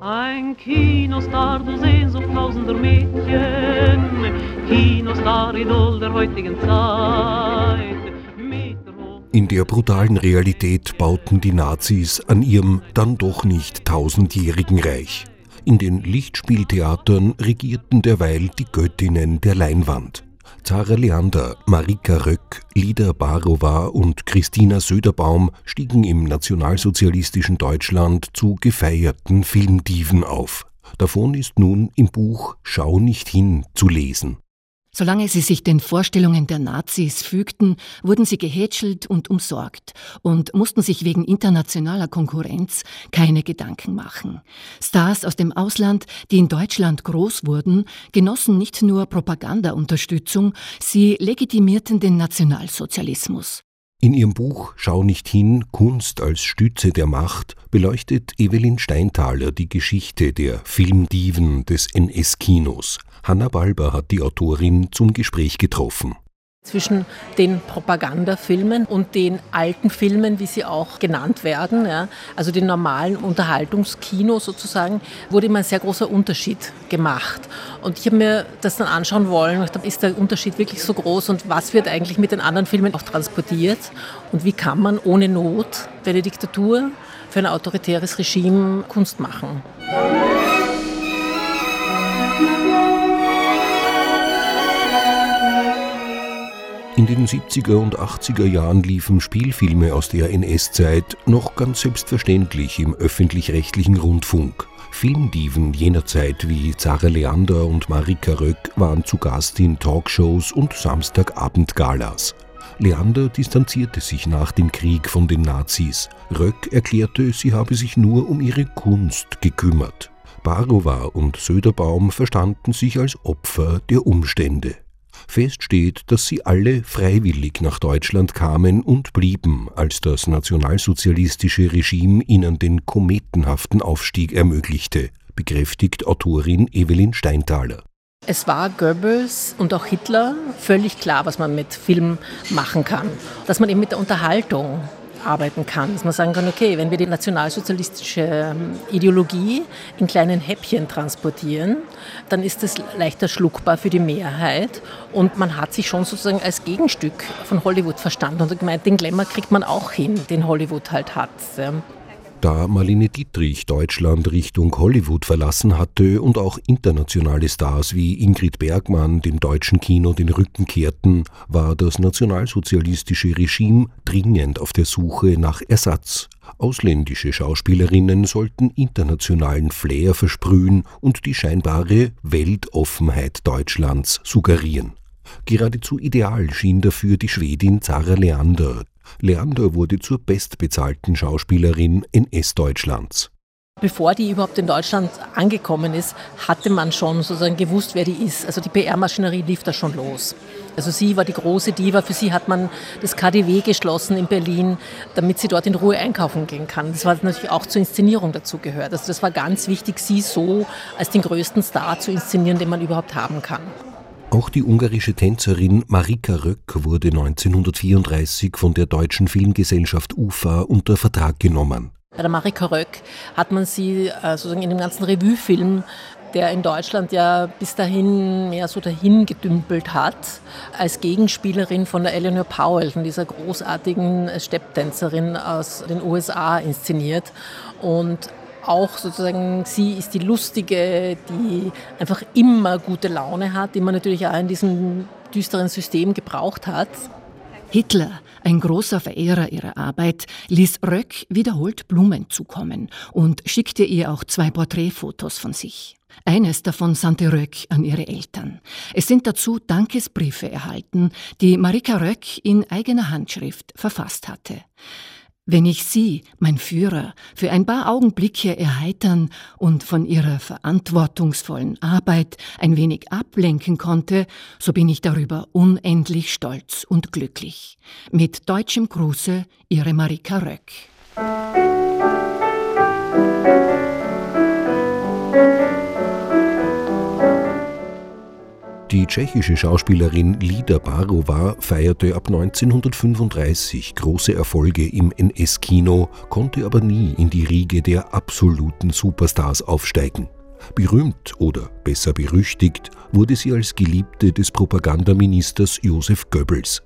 Ein Kinostar, du Sehnsucht tausender Mädchen, Kinostar-Idol der heutigen Zeit. In der brutalen Realität bauten die Nazis an ihrem dann doch nicht tausendjährigen Reich. In den Lichtspieltheatern regierten derweil die Göttinnen der Leinwand. Zara Leander, Marika Röck, Lida Barova und Christina Söderbaum stiegen im nationalsozialistischen Deutschland zu gefeierten Filmdiven auf. Davon ist nun im Buch Schau nicht hin zu lesen. Solange sie sich den Vorstellungen der Nazis fügten, wurden sie gehätschelt und umsorgt und mussten sich wegen internationaler Konkurrenz keine Gedanken machen. Stars aus dem Ausland, die in Deutschland groß wurden, genossen nicht nur Propagandaunterstützung, sie legitimierten den Nationalsozialismus. In ihrem Buch Schau nicht hin, Kunst als Stütze der Macht beleuchtet Evelyn Steintaler die Geschichte der Filmdiven des NS-Kinos. Hanna Balber hat die Autorin zum Gespräch getroffen zwischen den Propagandafilmen und den alten Filmen, wie sie auch genannt werden, ja, also den normalen Unterhaltungskino sozusagen, wurde immer ein sehr großer Unterschied gemacht. Und ich habe mir das dann anschauen wollen, und ist der Unterschied wirklich so groß und was wird eigentlich mit den anderen Filmen auch transportiert und wie kann man ohne Not für eine Diktatur, für ein autoritäres Regime Kunst machen. In den 70er und 80er Jahren liefen Spielfilme aus der NS-Zeit noch ganz selbstverständlich im öffentlich-rechtlichen Rundfunk. Filmdiven jener Zeit wie Zara Leander und Marika Röck waren zu Gast in Talkshows und Samstagabendgalas. Leander distanzierte sich nach dem Krieg von den Nazis. Röck erklärte, sie habe sich nur um ihre Kunst gekümmert. Barova und Söderbaum verstanden sich als Opfer der Umstände. Fest steht, dass sie alle freiwillig nach Deutschland kamen und blieben, als das nationalsozialistische Regime ihnen den kometenhaften Aufstieg ermöglichte, bekräftigt Autorin Evelyn Steintaler. Es war Goebbels und auch Hitler völlig klar, was man mit Film machen kann. Dass man eben mit der Unterhaltung arbeiten kann. Dass man sagen kann, okay, wenn wir die nationalsozialistische ähm, Ideologie in kleinen Häppchen transportieren, dann ist das leichter schluckbar für die Mehrheit. Und man hat sich schon sozusagen als Gegenstück von Hollywood verstanden und gemeint, den Glamour kriegt man auch hin, den Hollywood halt hat. Da Marlene Dietrich Deutschland Richtung Hollywood verlassen hatte und auch internationale Stars wie Ingrid Bergmann dem deutschen Kino den Rücken kehrten, war das nationalsozialistische Regime dringend auf der Suche nach Ersatz. Ausländische Schauspielerinnen sollten internationalen Flair versprühen und die scheinbare Weltoffenheit Deutschlands suggerieren. Geradezu ideal schien dafür die Schwedin Zara Leander, Leander wurde zur bestbezahlten Schauspielerin NS-Deutschlands. Bevor die überhaupt in Deutschland angekommen ist, hatte man schon sozusagen gewusst, wer die ist. Also die PR-Maschinerie lief da schon los. Also sie war die große Diva. Für sie hat man das KDW geschlossen in Berlin, damit sie dort in Ruhe einkaufen gehen kann. Das war natürlich auch zur Inszenierung dazu gehört. Also das war ganz wichtig, sie so als den größten Star zu inszenieren, den man überhaupt haben kann. Auch die ungarische Tänzerin Marika Röck wurde 1934 von der deutschen Filmgesellschaft UFA unter Vertrag genommen. Bei der Marika Röck hat man sie äh, sozusagen in dem ganzen Revue-Film, der in Deutschland ja bis dahin mehr so dahin gedümpelt hat, als Gegenspielerin von der Eleanor Powell, von dieser großartigen Stepptänzerin aus den USA inszeniert. Und auch sozusagen, sie ist die Lustige, die einfach immer gute Laune hat, die man natürlich auch in diesem düsteren System gebraucht hat. Hitler, ein großer Verehrer ihrer Arbeit, ließ Röck wiederholt Blumen zukommen und schickte ihr auch zwei Porträtfotos von sich. Eines davon sandte Röck an ihre Eltern. Es sind dazu Dankesbriefe erhalten, die Marika Röck in eigener Handschrift verfasst hatte. Wenn ich Sie, mein Führer, für ein paar Augenblicke erheitern und von Ihrer verantwortungsvollen Arbeit ein wenig ablenken konnte, so bin ich darüber unendlich stolz und glücklich. Mit deutschem Gruße, Ihre Marika Röck. Die tschechische Schauspielerin Lida Barova feierte ab 1935 große Erfolge im NS-Kino, konnte aber nie in die Riege der absoluten Superstars aufsteigen. Berühmt oder besser berüchtigt wurde sie als Geliebte des Propagandaministers Josef Goebbels.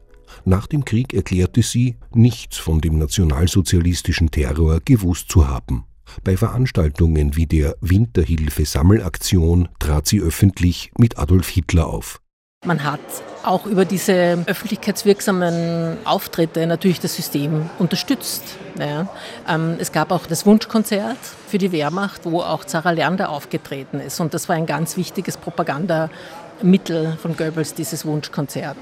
Nach dem Krieg erklärte sie, nichts von dem nationalsozialistischen Terror gewusst zu haben. Bei Veranstaltungen wie der Winterhilfe-Sammelaktion trat sie öffentlich mit Adolf Hitler auf. Man hat auch über diese öffentlichkeitswirksamen Auftritte natürlich das System unterstützt. Ja. Ähm, es gab auch das Wunschkonzert für die Wehrmacht, wo auch Zara Lerner aufgetreten ist. Und das war ein ganz wichtiges Propagandamittel von Goebbels, dieses Wunschkonzert.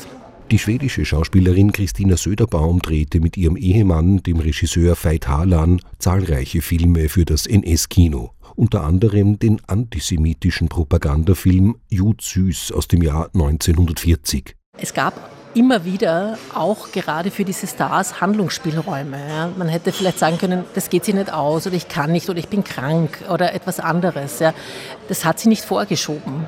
Die schwedische Schauspielerin Christina Söderbaum drehte mit ihrem Ehemann, dem Regisseur Veit Harlan, zahlreiche Filme für das NS-Kino, unter anderem den antisemitischen Propagandafilm Jud Süß aus dem Jahr 1940. Es gab immer wieder auch gerade für diese Stars Handlungsspielräume. Ja. Man hätte vielleicht sagen können, das geht sich nicht aus oder ich kann nicht oder ich bin krank oder etwas anderes. Ja. Das hat sie nicht vorgeschoben.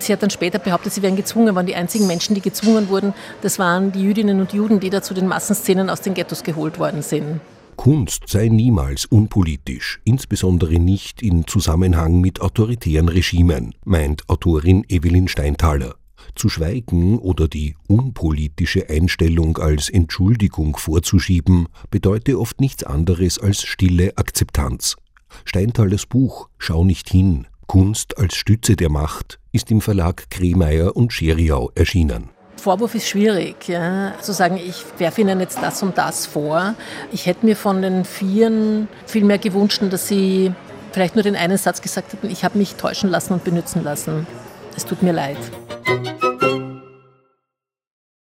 Sie hat dann später behauptet, sie wären gezwungen, waren die einzigen Menschen, die gezwungen wurden. Das waren die Jüdinnen und Juden, die da zu den Massenszenen aus den Ghettos geholt worden sind. Kunst sei niemals unpolitisch, insbesondere nicht in Zusammenhang mit autoritären Regimen, meint Autorin Evelyn Steintaler. Zu schweigen oder die unpolitische Einstellung als Entschuldigung vorzuschieben, bedeute oft nichts anderes als stille Akzeptanz. Steintalers Buch Schau nicht hin, Kunst als Stütze der Macht ist im Verlag Kremeyer und Scheriau erschienen. Vorwurf ist schwierig, ja. zu sagen, ich werfe Ihnen jetzt das und das vor. Ich hätte mir von den Vieren viel mehr gewünscht, dass Sie vielleicht nur den einen Satz gesagt hätten, ich habe mich täuschen lassen und benützen lassen. Es tut mir leid.